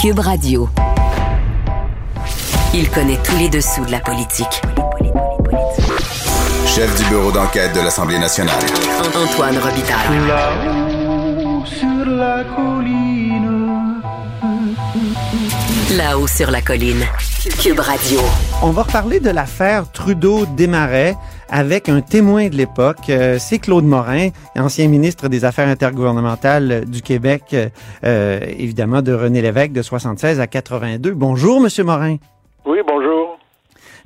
Cube Radio. Il connaît tous les dessous de la politique. Chef du bureau d'enquête de l'Assemblée nationale. Antoine Robitaille. Là-haut sur la colline. Là-haut sur la colline. Cube Radio. On va reparler de l'affaire Trudeau-Desmarais avec un témoin de l'époque. Euh, c'est Claude Morin, ancien ministre des Affaires intergouvernementales du Québec, euh, évidemment de René Lévesque de 76 à 82. Bonjour, Monsieur Morin. Oui, bonjour.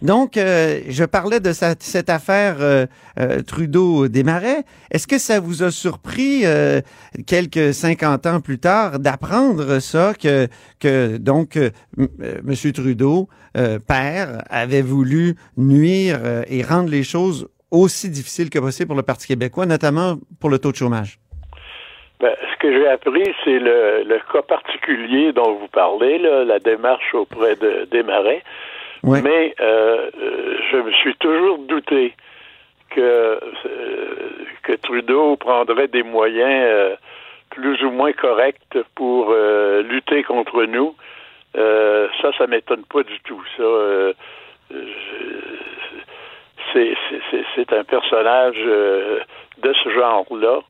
Donc, euh, je parlais de sa- cette affaire euh, euh, Trudeau-Desmarais. Est-ce que ça vous a surpris, euh, quelques 50 ans plus tard, d'apprendre ça, que, que donc, euh, m-. Trudeau, père, avait voulu nuire et rendre les choses aussi difficiles que possible pour le Parti québécois, notamment pour le taux de chômage? Ben, ce que j'ai appris, c'est le, le cas particulier dont vous parlez, la démarche auprès de Desmarais. Mais euh, euh, je me suis toujours douté que, euh, que Trudeau prendrait des moyens euh, plus ou moins corrects pour euh, lutter contre nous. Euh, ça, ça m'étonne pas du tout. Ça, euh, c'est, c'est, c'est, c'est un personnage euh, de ce genre-là.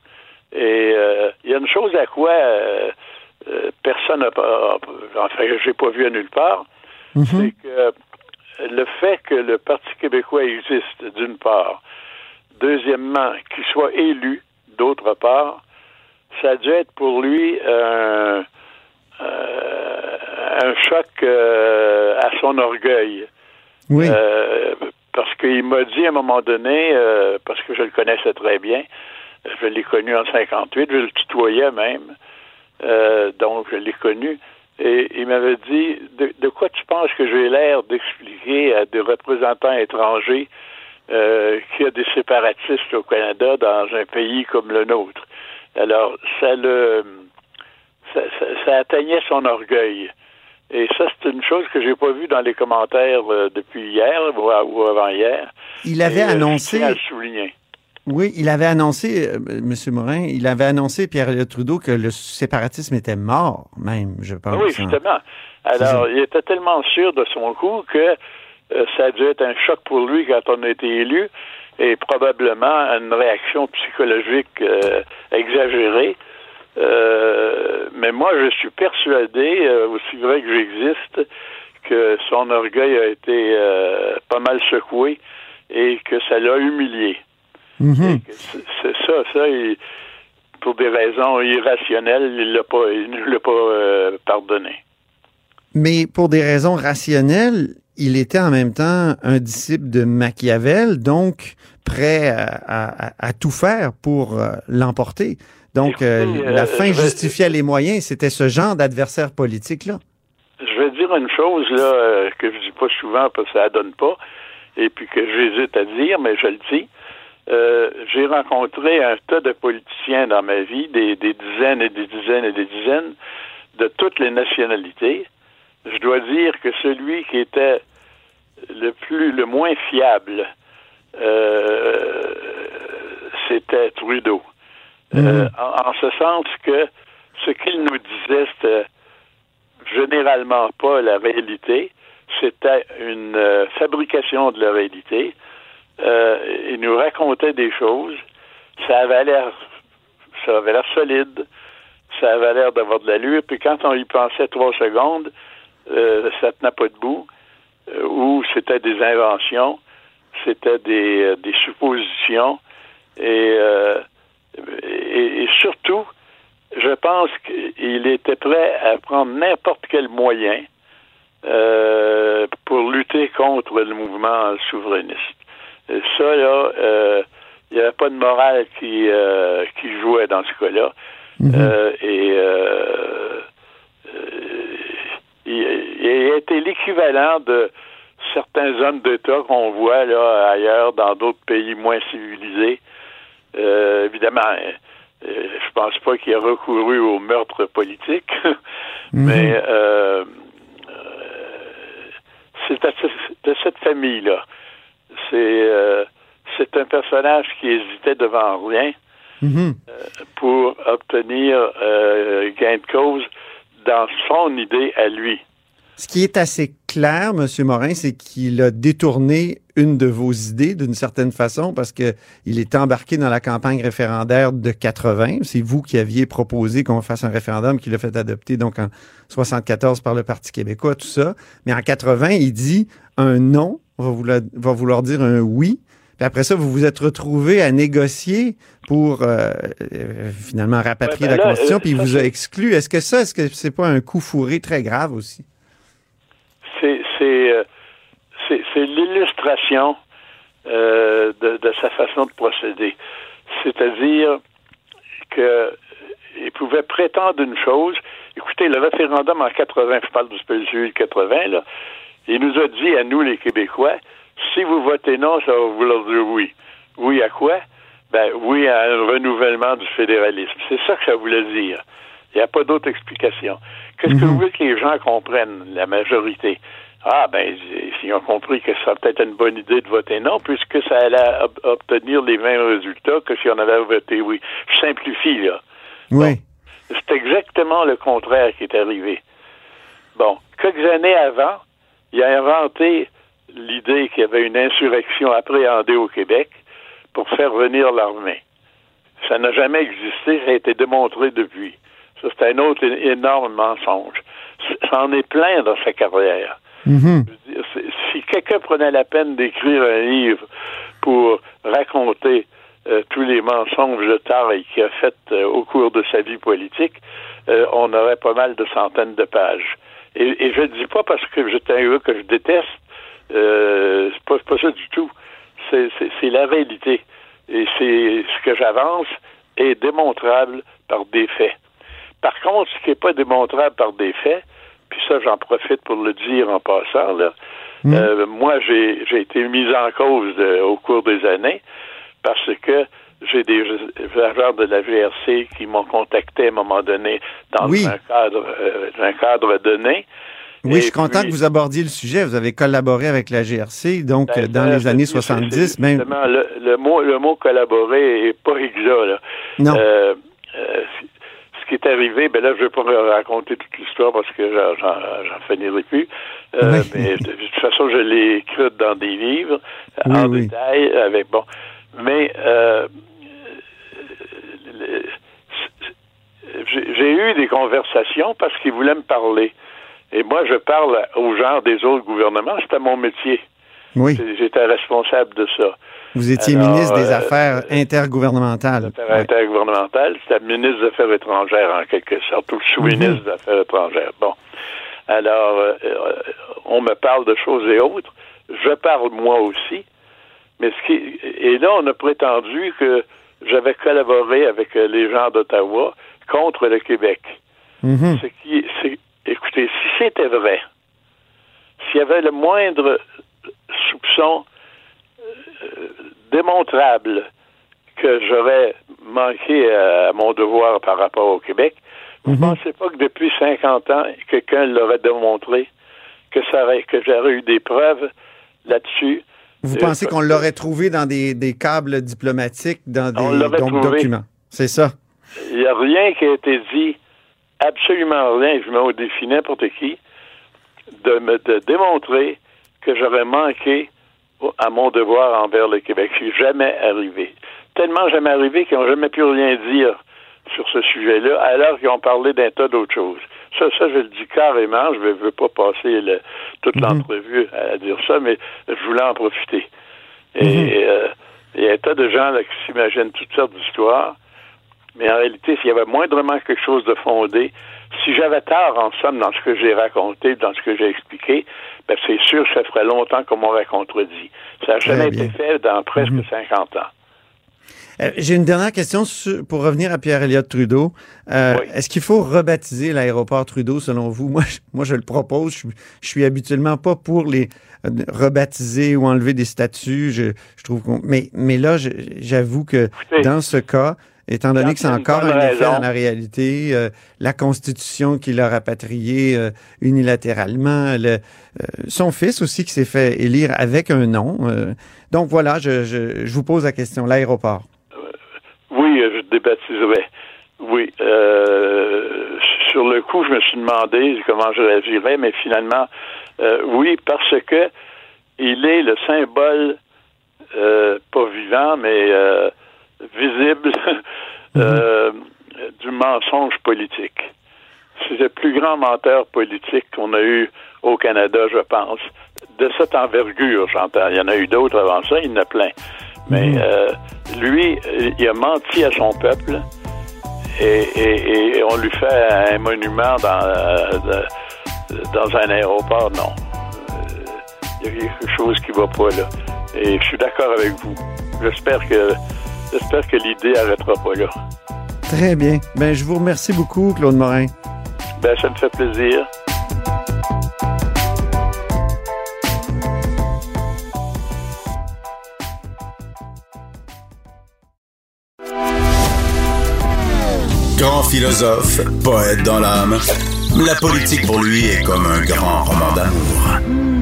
Et euh, il y a une chose à quoi personne n'a pas, enfin, j'ai pas vu à nulle part, c'est que le fait que le Parti québécois existe, d'une part, deuxièmement, qu'il soit élu, d'autre part, ça a dû être pour lui un, euh, un choc euh, à son orgueil. Oui. Euh, parce qu'il m'a dit à un moment donné, euh, parce que je le connaissais très bien, je l'ai connu en 58, je le tutoyais même, euh, donc je l'ai connu, et il m'avait dit, de, de quoi tu penses que j'ai l'air d'expliquer à des représentants étrangers euh, qu'il y a des séparatistes au Canada dans un pays comme le nôtre? Alors, ça le... ça, ça, ça atteignait son orgueil. Et ça, c'est une chose que j'ai pas vue dans les commentaires euh, depuis hier ou, ou avant-hier. Il avait Et, euh, annoncé... je tiens à le souligner. Oui, il avait annoncé, euh, M. Morin, il avait annoncé, Pierre Trudeau, que le séparatisme était mort, même, je pense. Oui, hein. justement. Alors, il était tellement sûr de son coup que euh, ça a dû être un choc pour lui quand on a été élu et probablement une réaction psychologique euh, exagérée. Euh, mais moi, je suis persuadé, aussi vrai que j'existe, que son orgueil a été pas mal secoué et que ça l'a humilié. Mhm. C'est ça, ça, il- pour des raisons irrationnelles, il l'a pas, il ne l'a pas euh, pardonné. Mais pour des raisons rationnelles, il était en même temps un disciple de Machiavel, donc prêt à, à- à tout faire pour euh, l'emporter. Donc, euh, la fin justifiait les moyens. C'était ce genre d'adversaire politique-là. Je vais dire une chose là que je dis pas souvent parce que ça donne pas, et puis que j'hésite à dire, mais je le dis. Euh, j'ai rencontré un tas de politiciens dans ma vie, des, des dizaines et des dizaines et des dizaines, de toutes les nationalités. Je dois dire que celui qui était le plus, le moins fiable, euh, c'était Trudeau. Euh, en, en ce sens que ce qu'il nous disait, c'était généralement pas la réalité. C'était une fabrication de la réalité. Euh, il nous racontait des choses. Ça avait l'air, ça avait l'air solide. Ça avait l'air d'avoir de l'allure. Puis quand on y pensait trois secondes, euh, ça tenait pas debout. Euh, ou c'était des inventions, c'était des, des suppositions. Et, surtout, je pense qu'il était prêt à prendre n'importe quel moyen pour lutter contre le mouvement souverainiste. Et ça, là, euh, il n'y avait pas de morale qui, euh, qui jouait dans ce cas-là. Euh, et euh, euh, il, a été l'équivalent de certains hommes d'État qu'on voit là ailleurs dans d'autres pays moins civilisés. Euh, évidemment, euh, je pense pas qu'il a recouru au meurtre politique, mais euh, c'est de cette famille-là. C'est euh, c'est un personnage qui hésitait devant rien Mhm. pour obtenir euh, gain de cause dans son idée à lui. Ce qui est assez clair, M. Morin, c'est qu'il a détourné une de vos idées d'une certaine façon parce que il est embarqué dans la campagne référendaire de 80. C'est vous qui aviez proposé qu'on fasse un référendum qui l'a fait adopter donc en 74 par le Parti québécois, tout ça. Mais en 80, il dit un non va vouloir, va vouloir dire un oui. Puis après ça, vous vous êtes retrouvé à négocier pour euh, euh, finalement rapatrier Ouais, ben la Constitution, euh, puis il vous a exclu. Est-ce que ça, est-ce que c'est pas un coup fourré très grave aussi? C'est l'illustration euh, de, de sa façon de procéder. C'est-à-dire que il pouvait prétendre une chose. Écoutez, le référendum en 80, je parle du de 80, là, il nous a dit à nous, les Québécois, si vous votez non, ça va vouloir dire oui. Oui à quoi? Ben oui à un renouvellement du fédéralisme. C'est ça que ça voulait dire. Il n'y a pas d'autre explication. Qu'est-ce que vous voulez que les gens comprennent, la majorité? Ah, ben, ils ont compris que ça serait peut-être une bonne idée de voter non, puisque ça allait ob- obtenir les mêmes résultats que si on avait voté oui. Je simplifie, là. Oui. C'est exactement le contraire qui est arrivé. Bon, quelques années avant, il a inventé l'idée qu'il y avait une insurrection appréhendée au Québec pour faire venir l'armée. Ça n'a jamais existé, ça a été démontré depuis. Ça, c'est un autre énorme mensonge. Ça en est plein dans sa carrière. Mhm. C'est- Si quelqu'un prenait la peine d'écrire un livre pour raconter euh, tous les mensonges de taille qu'il a fait euh, au cours de sa vie politique, euh, on aurait pas mal de centaines de pages. Et, et je ne dis pas parce que j'étais un gars que je déteste, euh, c'est pas, pas ça du tout. C'est, c'est, c'est la réalité. Et c'est ce que j'avance est démontrable par des faits. Par contre, ce qui n'est pas démontrable par des faits, puis ça, j'en profite pour le dire en passant, là, euh, moi, j'ai, j'ai été mis en cause de- au cours des années parce que j'ai des agents de la GRC qui m'ont contacté à un moment donné dans Oui. un cadre, euh, un cadre donné. Oui, Et je suis content puis- que vous abordiez le sujet. Vous avez collaboré avec la GRC, donc Ben, euh, dans les années c'est- 70, c'est- même. le, le mot, le mot collaborer est pas exact, là. Non. Euh, euh, ce qui est arrivé, ben là, je vais pas raconter toute l'histoire parce que j'en, finirai plus. Euh, Oui. Mais de toute façon, je l'ai écrite dans des livres Oui, en oui. détail avec bon. Mais euh, le- j'ai eu des conversations parce qu'ils voulaient me parler. Et moi, je parle aux gens des autres gouvernements. C'était mon métier. Oui. J'étais responsable de ça. Vous étiez Alors, ministre des euh, Affaires intergouvernementales. Affaires Ouais. intergouvernementales, c'était ministre des Affaires étrangères en quelque sorte, ou sous-ministre Mhm. des Affaires étrangères. Bon. Alors, euh, euh, on me parle de choses et autres. Je parle moi aussi. Mais ce qui et là, on a prétendu que j'avais collaboré avec euh, les gens d'Ottawa contre le Québec. Mhm. Ce qui, c'est, écoutez, si c'était vrai, s'il y avait le moindre soupçon euh, démontrable que j'aurais manqué à, mon devoir par rapport au Québec, vous ne pensez pas que depuis 50 ans, quelqu'un l'aurait démontré, que, ça aurait, que j'aurais eu des preuves là-dessus? Vous Euh, pensez qu'on l'aurait trouvé dans des, des câbles diplomatiques, dans des l'aurait donc, trouvé. documents? C'est ça? Il n'y a rien qui a été dit, absolument rien, je mets au défi n'importe qui, de me de démontrer que j'aurais manqué à mon devoir envers le Québec. C'est jamais arrivé. Tellement jamais arrivé qu'ils n'ont jamais pu rien dire sur ce sujet-là, alors qu'ils ont parlé d'un tas d'autres choses. Ça, ça, je le dis carrément, je ne veux pas passer le- toute l'entrevue à dire ça, mais je voulais en profiter. Et euh, il y a un tas de gens là, qui s'imaginent toutes sortes d'histoires. Mais en réalité, s'il y avait moindrement quelque chose de fondé, si j'avais tort, en somme, dans ce que j'ai raconté, dans ce que j'ai expliqué, ben c'est sûr que ça ferait longtemps qu'on m'aurait contredit. Ça n'a jamais bien. été fait dans presque 50 ans. Euh, J'ai une dernière question sur- pour revenir à Pierre Elliott Trudeau. Euh, Oui. Est-ce qu'il faut rebaptiser l'aéroport Trudeau selon vous? Moi, je, moi, je le propose. Je, je suis habituellement pas pour les euh, rebaptiser ou enlever des statuts. Je, je trouve qu'on- mais, mais là, j'avoue que Écoutez, dans ce cas, étant donné que c'est encore un effet dans la réalité, euh, la Constitution qui l'a rapatrié euh, unilatéralement, le, euh, son fils aussi qui s'est fait élire avec un nom. euh, donc voilà, je, je, je vous pose la question. L'aéroport. Oui, euh, je débaptiserai. Oui. Euh, sur le coup, je me suis demandé comment je réagirais, mais finalement, euh, oui, parce que il est le symbole, euh, pas vivant, mais euh, visible euh, du mensonge politique. C'est le plus grand menteur politique qu'on a eu au Canada, je pense. De cette envergure, j'entends. Il y en a eu d'autres avant ça, il y en a plein. Mais euh, lui, il a menti à son peuple et, et- et on lui fait un monument dans, euh, dans un aéroport. Non. Il y a quelque chose qui va pas là. Et je suis d'accord avec vous. J'espère que j'espère que l'idée arrêtera pas là. Très bien. Ben, je vous remercie beaucoup, Claude Morin. Ben, ça me fait plaisir. Grand philosophe, poète dans l'âme, la politique pour lui est comme un grand roman d'amour.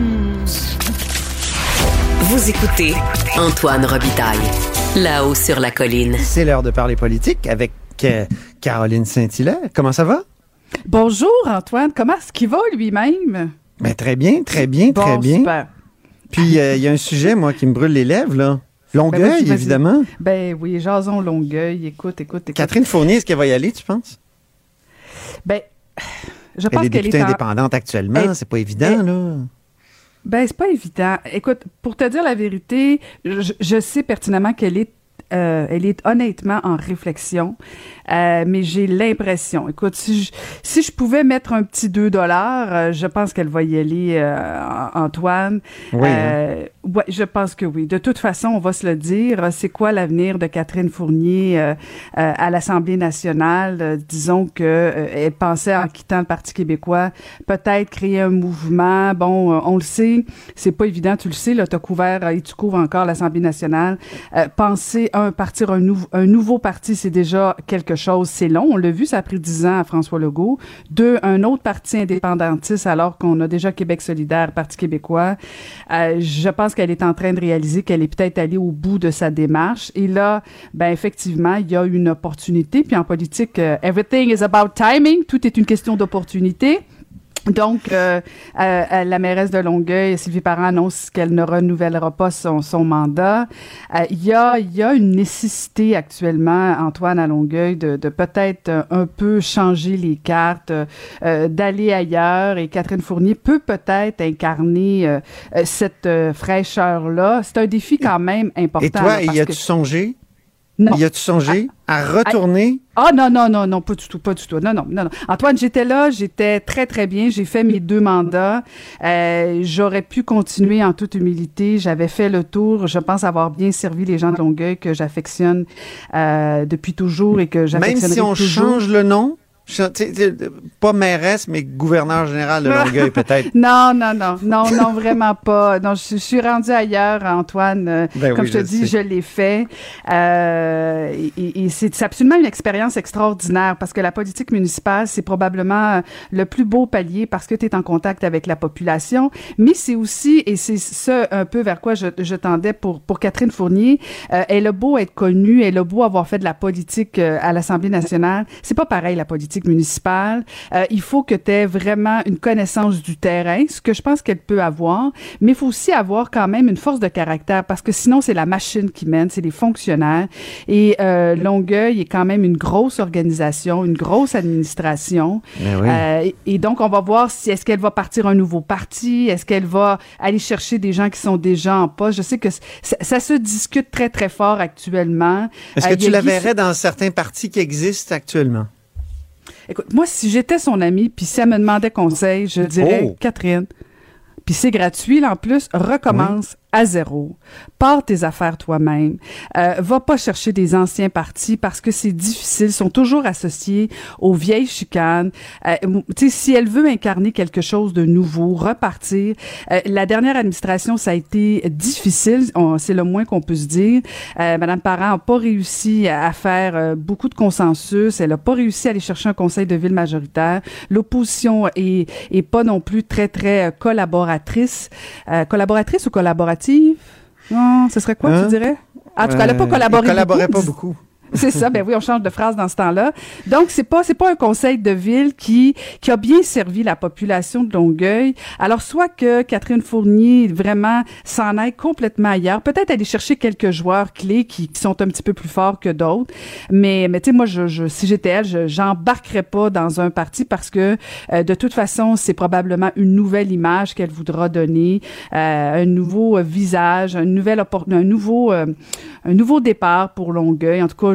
Vous écoutez Antoine Robitaille, là-haut sur la colline. C'est l'heure de parler politique avec euh, Caroline Saint-Hilaire. Comment ça va? Bonjour Antoine, comment est-ce qu'il va lui-même? Ben, très bien, très bien, très Bon, bien. super. Puis, euh, il y a un sujet, moi, qui me brûle les lèvres, là. Longueuil, Ben, vas-y, vas-y. évidemment. Ben oui, Jason Longueuil, écoute, écoute, écoute. Catherine Fournier, est-ce qu'elle va y aller, tu penses? Ben, je Elle pense est qu'elle députée est en... indépendante actuellement, Elle- c'est pas évident, elle- là. Ben, c'est pas évident. Écoute, pour te dire la vérité, je, je sais pertinemment qu'elle est euh, elle est honnêtement en réflexion, euh, mais j'ai l'impression, écoute, si je, si je pouvais mettre un petit 2 dollars, euh, je pense qu'elle va y aller, Antoine. Oui, hein. Ouais, je pense que oui. De toute façon, on va se le dire, c'est quoi l'avenir de Catherine Fournier à l'Assemblée nationale? Disons que elle pensait, en quittant le Parti québécois, peut-être créer un mouvement. Bon, on le sait, c'est pas évident, tu le sais, là, tu as couvert et tu couvres encore l'Assemblée nationale. Penser, un, partir un, nou- un nouveau parti, c'est déjà quelque chose, c'est long. On l'a vu, ça a pris dix ans à François Legault. Deux, un autre parti indépendantiste, alors qu'on a déjà Québec solidaire, Parti québécois. Euh, je pense qu'elle est en train de réaliser qu'elle est peut-être allée au bout de sa démarche. Et là, ben effectivement, il y a une opportunité. Puis en politique, euh, everything is about timing. Tout est une question d'opportunité. Donc, euh, euh, euh, la mairesse de Longueuil, Sylvie Parent, annonce qu'elle ne renouvellera pas son, son mandat. Euh, Il y, a, il y a une nécessité actuellement, Antoine, à Longueuil, de, de peut-être un peu changer les cartes, euh, d'aller ailleurs. Et Catherine Fournier peut peut-être incarner cette fraîcheur-là. C'est un défi quand même important. Et toi, là, y as-tu que- songé? Non. Y as-tu songé à retourner? Ah non, non, non, non, pas du tout, pas du tout. Non, non, non, non. Antoine, j'étais là, j'étais très, très bien. J'ai fait mes deux mandats. Euh, J'aurais pu continuer en toute humilité. J'avais fait le tour. Je pense avoir bien servi les gens de Longueuil que j'affectionne euh, depuis toujours et que Même j'affectionnerai si on toujours. change le nom? Pas mairesse, mais gouverneur général de Longueuil, peut-être. Non, non, non, non, non, vraiment pas. Non, je, je suis rendue ailleurs, Antoine. Euh, Ben Comme oui, je te je dis, je l'ai fait. Euh, et et c'est absolument une expérience extraordinaire parce que la politique municipale, c'est probablement euh, le plus beau palier parce que tu es en contact avec la population. Mais c'est aussi, et c'est ce un peu vers quoi je, je tendais pour, pour Catherine Fournier, euh, elle a beau être connue, elle a beau avoir fait de la politique à l'Assemblée nationale. C'est pas pareil, la politique municipale. Euh, il faut que tu aies vraiment une connaissance du terrain, ce que je pense qu'elle peut avoir, mais il faut aussi avoir quand même une force de caractère parce que sinon, c'est la machine qui mène, c'est les fonctionnaires. Et euh, Longueuil est quand même une grosse organisation, une grosse administration. Oui. Euh, et, et donc, on va voir si est-ce qu'elle va partir un nouveau parti, est-ce qu'elle va aller chercher des gens qui sont déjà en poste. Je sais que ça, ça se discute très, très fort actuellement. Est-ce que tu la verrais dans certains partis qui existent actuellement? Écoute, moi, si j'étais son amie, puis si elle me demandait conseil, je dirais, Oh. Catherine, puis c'est gratuit, là, en plus, recommence à zéro. Pars tes affaires toi-même. Euh, va pas chercher des anciens partis parce que c'est difficile. Ils sont toujours associés aux vieilles chicanes. Euh, si elle veut incarner quelque chose de nouveau, repartir. Euh, la dernière administration, ça a été difficile. C'est le moins qu'on peut se dire. Euh, Madame Parent n'a pas réussi à faire euh, beaucoup de consensus. Elle n'a pas réussi à aller chercher un conseil de ville majoritaire. L'opposition est, est pas non plus très, très euh, collaboratrice. Collaboratrice ou collaborative? Non, ce serait quoi, Hein? tu dirais? En tout cas, elle n'a pas collaboré collaborait beaucoup. pas beaucoup. c'est ça. Ben oui, on change de phrase dans ce temps-là. Donc c'est pas c'est pas un conseil de ville qui qui a bien servi la population de Longueuil. Alors soit que Catherine Fournier vraiment s'en aille complètement ailleurs, peut-être aller chercher quelques joueurs clés qui, qui sont un petit peu plus forts que d'autres. Mais mais tu sais moi je, je si j'étais elle, je j'embarquerais pas dans un parti parce que euh, de toute façon c'est probablement une nouvelle image qu'elle voudra donner, euh, un nouveau visage, un nouvel un nouveau euh, un nouveau départ pour Longueuil. En tout cas,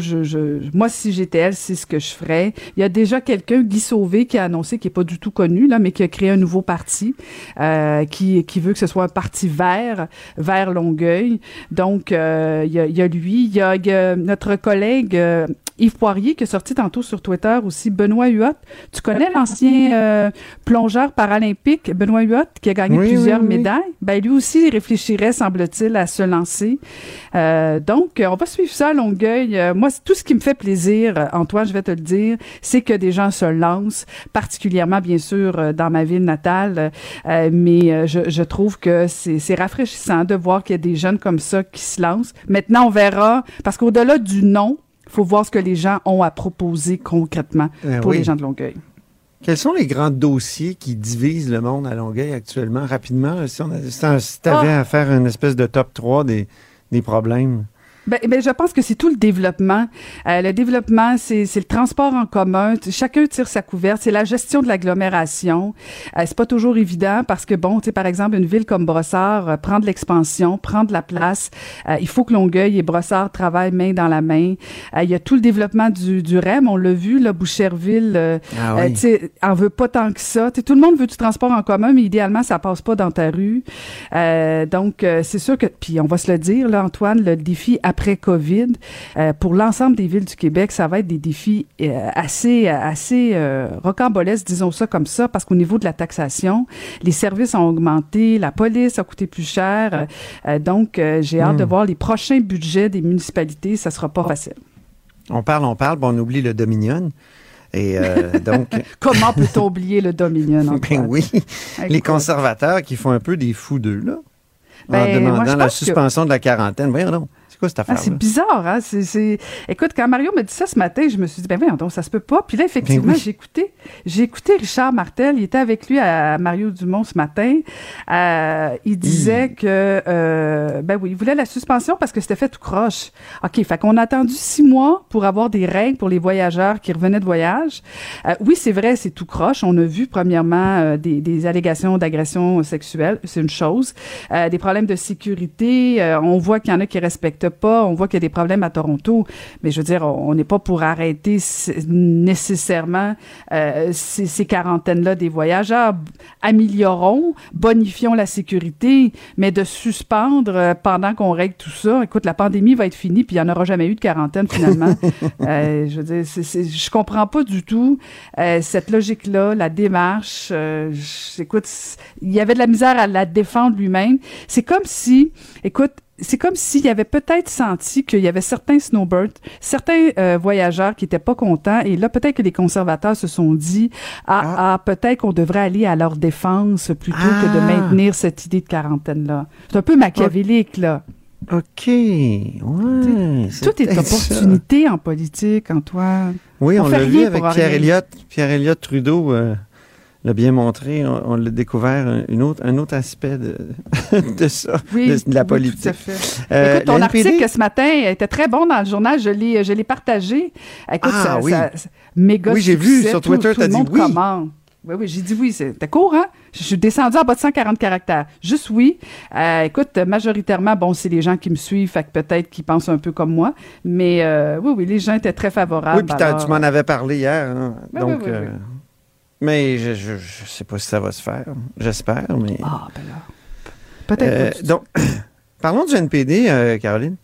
moi si j'étais elle, c'est ce que je ferais. Il y a déjà quelqu'un, Guy Sauvé, qui a annoncé qui est pas du tout connu là, mais qui a créé un nouveau parti euh, qui veut que ce soit un parti vert vers Longueuil. Donc euh, il, y a, lui, il y a, il y a notre collègue euh, Yves Poirier qui est sorti tantôt sur Twitter aussi. Benoît Huot, tu connais l'ancien euh, plongeur paralympique Benoît Huot qui a gagné Oui, plusieurs oui, oui. médailles? Ben lui aussi il réfléchirait, semble-t-il, à se lancer. Euh, donc, euh, on va suivre ça à Longueuil. Euh, moi, tout ce qui me fait plaisir, euh, Antoine, je vais te le dire, c'est que des gens se lancent, particulièrement, bien sûr, dans ma ville natale. Euh, mais je, je trouve que c'est c'est rafraîchissant de voir qu'il y a des jeunes comme ça qui se lancent. Maintenant, on verra, parce qu'au-delà du nom, faut voir ce que les gens ont à proposer concrètement Eh pour oui. les gens de Longueuil. Quels sont les grands dossiers qui divisent le monde à Longueuil actuellement, rapidement? Si, on a- si tu avais Ah! à faire une espèce de top 3 des, des problèmes? Ben, ben, je pense que c'est tout le développement. Euh, le développement, c'est c'est le transport en commun. Chacun tire sa couverte. C'est la gestion de l'agglomération. Euh, c'est pas toujours évident parce que bon, tu sais, par exemple, une ville comme Brossard euh, prend de l'expansion, prend de la place. Euh, il faut que Longueuil et Brossard travaillent main dans la main. Euh, il y a tout le développement du, du REM. On l'a vu, là, Boucherville. euh, Ah oui. tu sais, en veut pas tant que ça. Tu sais, tout le monde veut du transport en commun, mais idéalement, ça passe pas dans ta rue. Euh, donc, euh, c'est sûr que, puis on va se le dire, là, Antoine, le défi après Covid, euh, pour l'ensemble des villes du Québec, ça va être des défis euh, assez, assez euh, rocambolesques, disons ça comme ça, parce qu'au niveau de la taxation, les services ont augmenté, la police a coûté plus cher. donc, j'ai hâte de voir les prochains budgets des municipalités. Ça sera pas facile. On parle, on parle, puis on oublie le Dominion. Et euh, donc, Comment peut-on oublier le Dominion, ben oui, les conservateurs qui font un peu des fous d'eux, là, en Ben, moi, demandant la que- suspension de la quarantaine. Voyons donc, c'est quoi cette Ah, c'est bizarre, hein? C'est, c'est... Écoute, quand Mario me dit ça ce matin, je me suis dit, ben voyons donc, ça se peut pas. Puis là, effectivement, Ben oui. j'ai écouté, j'ai écouté Richard Martel. Il était avec lui à Mario Dumont ce matin. Euh, il disait que, euh, ben oui, il voulait la suspension parce que c'était fait tout croche. OK, fait qu'on a attendu six mois pour avoir des règles pour les voyageurs qui revenaient de voyage. Euh, oui, c'est vrai, c'est tout croche. On a vu, premièrement, euh, des, des allégations d'agression sexuelle. C'est une chose. Euh, des problèmes de sécurité. euh, on voit qu'il y en a qui respectent pas. On voit qu'il y a des problèmes à Toronto. Mais je veux dire, on n'est pas pour arrêter nécessairement euh, ces, ces quarantaines-là des voyageurs. Améliorons, bonifions la sécurité, mais de suspendre euh, pendant qu'on règle tout ça. Écoute, la pandémie va être finie, puis il n'y en aura jamais eu de quarantaine finalement. Euh, je veux dire, c'est- je comprends pas du tout cette logique-là, la démarche. écoute, c- il y avait de la misère à la défendre lui-même. C'est comme si, écoute, c'est comme s'il avait peut-être senti qu'il y avait certains snowbirds, certains euh, voyageurs qui étaient pas contents, et là peut-être que les conservateurs se sont dit ah, ah. peut-être qu'on devrait aller à leur défense plutôt que de Ah. maintenir cette idée de quarantaine là. C'est un peu machiavélique là. OK. Ouais. Tout est ça. opportunité en politique, Antoine. Oui, On l'a vu avec Pierre. Elliott. Pierre Elliott Trudeau euh, l'a bien montré. On, on l'a découvert un, une autre, un autre aspect de, de ça, Oui, de, de la oui, politique. tout à fait. Euh, Écoute, ton article ce matin était très bon dans le journal. Je l'ai, je l'ai partagé. Écoute, Ah, ça, oui. ça- ça- méga Oui, j'ai vu sur Twitter, t'as le dit oui. commente. Oui, oui, j'ai dit oui. C'était court, hein? Je suis descendu en bas de 140 caractères. Juste oui. Euh, écoute, majoritairement, bon, c'est les gens qui me suivent, fait que peut-être qu'ils pensent un peu comme moi. Mais euh, oui, oui, les gens étaient très favorables. Oui, puis alors- tu m'en avais parlé hier. hein. Oui, Donc, oui, oui, euh, oui. Mais je, je, je sais pas si ça va se faire. J'espère, mais. Ah, ben là. Peut-être Euh, donc, parlons du NPD, euh, Caroline.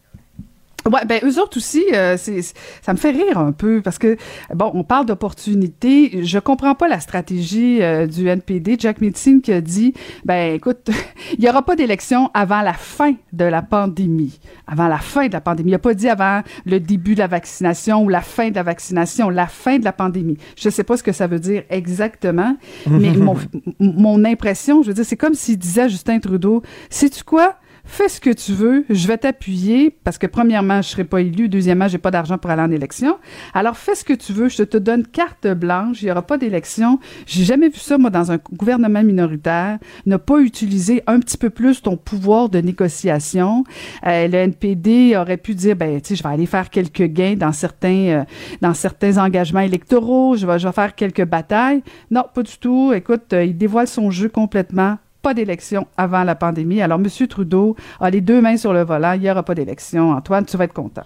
Ouais, ben eux autres aussi, euh, c'est, ça me fait rire un peu parce que bon, on parle d'opportunités. Je comprends pas la stratégie euh, du NPD. Jack Metzing qui a dit, ben écoute, il y aura pas d'élection avant la fin de la pandémie. Avant la fin de la pandémie. Il a pas dit avant le début de la vaccination ou la fin de la vaccination, la fin de la pandémie. Je sais pas ce que ça veut dire exactement, mais mon, mon impression, je veux dire, c'est comme s'il disait à Justin Trudeau, sais-tu quoi? Fais ce que tu veux, je vais t'appuyer parce que premièrement, je serai pas élu, deuxièmement, j'ai pas d'argent pour aller en élection. Alors fais ce que tu veux, je te donne carte blanche, il y aura pas d'élection. J'ai jamais vu ça moi dans un gouvernement minoritaire, ne pas utiliser un petit peu plus ton pouvoir de négociation. Euh, le NPD aurait pu dire ben tu sais, je vais aller faire quelques gains dans certains euh, dans certains engagements électoraux, je vais je vais faire quelques batailles. Non, pas du tout. Écoute, euh, il dévoile son jeu complètement pas d'élection avant la pandémie. Alors, M. Trudeau a les deux mains sur le volant. Il n'y aura pas d'élection. Antoine, tu vas être content.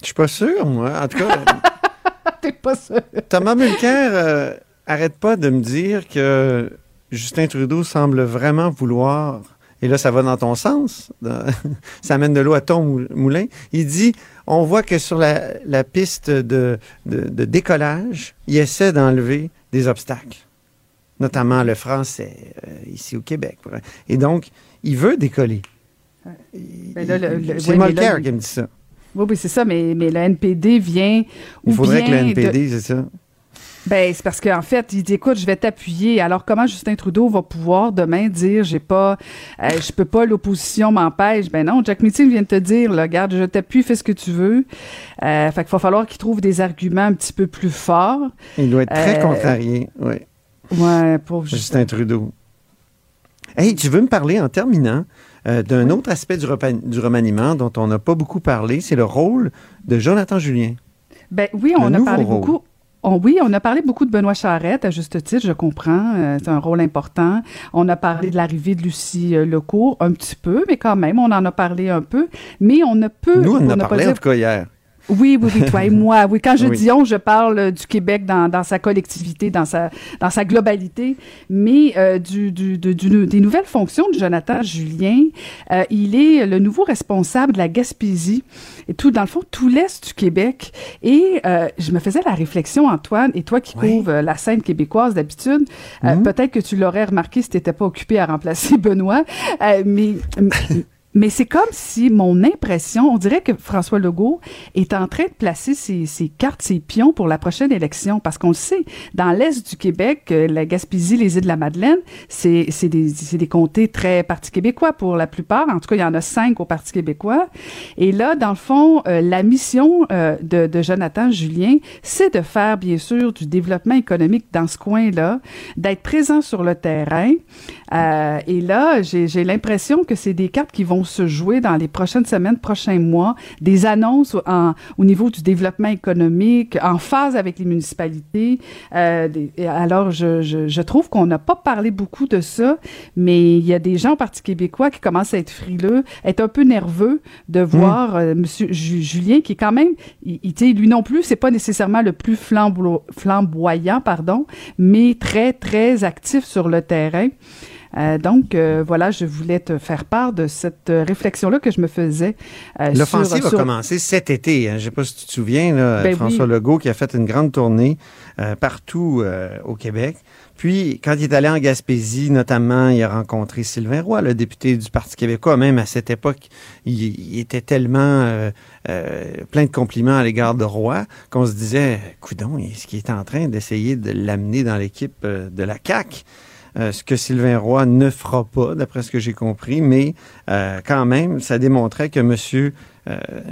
Je suis pas sûr, moi. En tout cas, T'es pas sûr. Thomas Mulcair euh, arrête pas de me dire que Justin Trudeau semble vraiment vouloir, et là, ça va dans ton sens, ça amène de l'eau à ton mou- moulin. Il dit on voit que sur la, la piste de, de- de décollage, il essaie d'enlever des obstacles, notamment le français, euh, ici au Québec. Et donc, il veut décoller. Ben C'est ouais, Mulcair qui me dit ça. Oui, oui, c'est ça, mais, mais le NPD vient. Il faudrait que le de- NPD, c'est ça. Ben, c'est parce qu'en fait, il dit écoute, je vais t'appuyer. Alors, comment Justin Trudeau va pouvoir demain dire j'ai pas, euh, je peux pas, l'opposition m'empêche? Ben non, Jack Meeting vient de te dire, là, regarde, je t'appuie, fais ce que tu veux. Euh, fait qu'il va falloir qu'il trouve des arguments un petit peu plus forts. Il doit être très Euh, contrarié. Oui. Ouais, Justin Trudeau. Hey, tu veux me parler en terminant euh, d'un autre aspect du, remaniement dont on n'a pas beaucoup parlé, c'est le rôle de Jonathan Julien. Ben oui, on a parlé rôle. beaucoup. on- oui, on a parlé beaucoup de Benoît Charette, à juste titre, je comprends. euh, c'est un rôle important. On a parlé de l'arrivée de Lucie euh, Lecourt, un petit peu, mais quand même, on en a parlé un peu. Mais on ne peut... Nous, on en a pas parlé dit- en tout cas hier. Oui, oui, oui, toi et moi. Oui, quand je Oui. dis on, je parle euh, du Québec dans, dans sa collectivité, dans sa, dans sa globalité, mais euh, du, du, de- du- des nouvelles fonctions de Jonathan Julien. Euh, il est le nouveau responsable de la Gaspésie et tout, dans le fond, tout l'Est du Québec. Et euh, je me faisais la réflexion, Antoine, et toi qui Oui. couvres la scène québécoise d'habitude, Mhm. peut-être que tu l'aurais remarqué si tu n'étais pas occupé à remplacer Benoît, mais... Mais c'est comme si mon impression, on dirait que François Legault est en train de placer ses, ses cartes, ses pions pour la prochaine élection, parce qu'on le sait, dans l'est du Québec, euh, la Gaspésie, les îles de la Madeleine, c'est des, des comtés très Parti québécois pour la plupart. En tout cas, il y en a cinq au Parti québécois. Et là, dans le fond, euh, la mission euh, de, de Jonathan Julien, c'est de faire, bien sûr, du développement économique dans ce coin-là, d'être présent sur le terrain. Euh, et là, j'ai l'impression que c'est des cartes qui vont se jouer dans les prochaines semaines, prochains mois, des annonces en- au niveau du développement économique, en phase avec les municipalités. Euh, des- alors, je, je, je trouve qu'on n'a pas parlé beaucoup de ça, mais il y a des gens au Parti québécois qui commencent à être frileux, être un peu nerveux de voir euh, Monsieur Ju- Julien, qui est quand même, il, lui non plus, c'est pas nécessairement le plus flambo- flamboyant, pardon, mais très, très actif sur le terrain. Euh, donc, euh, voilà, je voulais te faire part de cette réflexion-là que je me faisais. euh, L'offensive sur- a commencé cet été. hein. Je ne sais pas si tu te souviens, là, Ben François oui. Legault qui a fait une grande tournée euh, partout euh, au Québec. Puis, quand il est allé en Gaspésie, notamment, il a rencontré Sylvain Roy, le député du Parti québécois. Même à cette époque, il, il était tellement euh, euh, plein de compliments à l'égard de Roy qu'on se disait, coudon, est-ce qu'il est en train d'essayer de l'amener dans l'équipe euh, de la CAQ? Euh, ce que Sylvain Roy ne fera pas, d'après ce que j'ai compris, mais euh, quand même, ça démontrait que Monsieur, euh,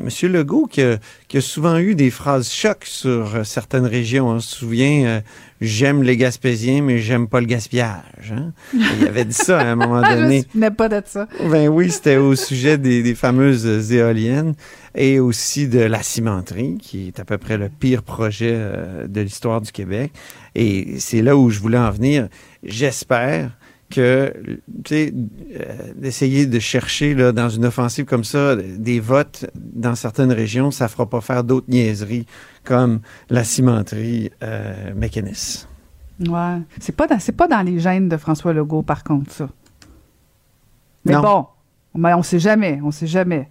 Monsieur Legault, qui a, qui a souvent eu des phrases chocs sur euh, certaines régions, on se souvient, euh, j'aime les Gaspésiens, mais j'aime pas le gaspillage. hein. Il avait dit ça à un moment je me donné. souvenais pas de ça. Ben oui, c'était au sujet des, des fameuses éoliennes et aussi de la cimenterie, qui est à peu près le pire projet euh, de l'histoire du Québec. Et c'est là où je voulais en venir. J'espère que, tu sais, euh, d'essayer de chercher là, dans une offensive comme ça des votes dans certaines régions, ça fera pas faire d'autres niaiseries comme la cimenterie euh, Mécanis. Ouais. C'est pas dans, pas dans les gènes de François Legault, par contre, ça. Mais Non. bon, mais on sait jamais, on sait jamais.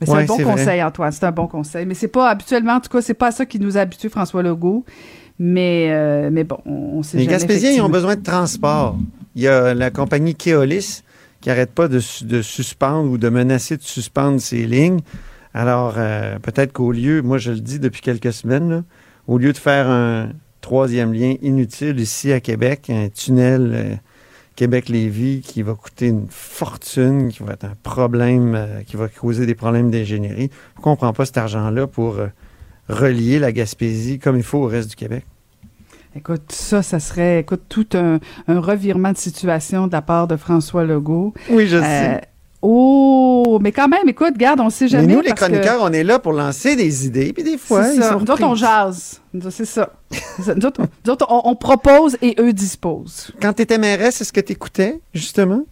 Mais c'est Ouais, un bon vrai. conseil, Antoine, c'est un bon conseil. Mais c'est pas, habituellement, en tout cas, c'est pas à ça qui nous a habitués, François Legault. Mais, euh, mais bon, on, sait Les jamais. Gaspésiens, ils ont besoin de transport. Il y a la compagnie Keolis qui n'arrête pas de, de suspendre ou de menacer de suspendre ses lignes. Alors, euh, peut-être qu'au lieu, moi je le dis depuis quelques semaines, là, au lieu de faire un troisième lien inutile ici à Québec, un tunnel euh, Québec-Lévis qui va coûter une fortune, qui va être un problème, euh, qui va causer des problèmes d'ingénierie. Pourquoi on ne prend pas cet argent-là pour relier la Gaspésie comme il faut au reste du Québec? Écoute, ça, ça serait, écoute, tout un, un revirement de situation de la part de François Legault. Oui, je Euh, sais. oh, mais quand même, écoute, garde, on sait jamais. Mais nous, les que- chroniqueurs, on est là pour lancer des idées, puis des fois, ils ça. sont Nous autres, on jase. C'est ça. Nous autres, nous autres, on, on propose et eux disposent. Quand tu étais mairesse, est-ce que tu écoutais, justement,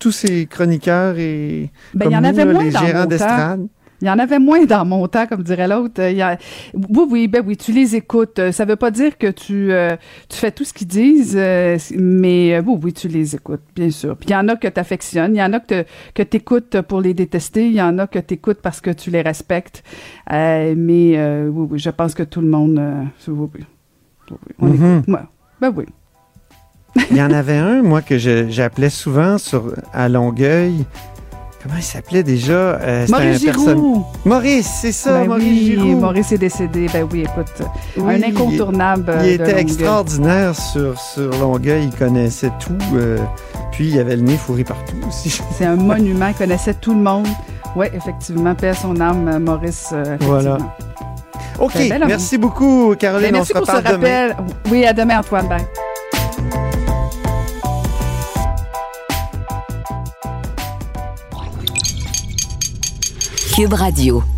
tous ces chroniqueurs et Ben, comme il y en nous, avait là, moins les dans gérants d'estrade? Il y en avait moins dans mon temps, comme dirait l'autre. A- Oui, oui, ben oui, tu les écoutes. Euh, Ça veut pas dire que tu, euh, tu fais tout ce qu'ils disent, euh, mais euh, oui, oui, tu les écoutes, bien sûr. Puis il y en a que tu affectionnes, il y en a que tu écoutes pour les détester, il y en a que tu écoutes parce que tu les respectes. Mais oui, oui, je pense que tout le monde... oui, oui. On Mhm. écoute. Ouais. Ben oui. Il y en avait un, moi, que j'appelais souvent sur, à Longueuil. Comment il s'appelait déjà? Euh, Maurice personne- Giroux! Maurice, c'est ça, Ben Maurice oui, Giroux. Maurice est décédé. Ben oui, écoute, Oui, un incontournable. Il, était extraordinaire sur, sur Longueuil. Il connaissait tout. euh, puis il avait le nez fourré partout aussi. C'est un monument, il connaissait tout le monde. Oui, effectivement, paix à son âme, euh, Maurice. Voilà. OK, merci beaucoup, Caroline. Ben, on merci se pour ce demain. rappel. Oui, à demain, Antoine. Bye. Cube Radio.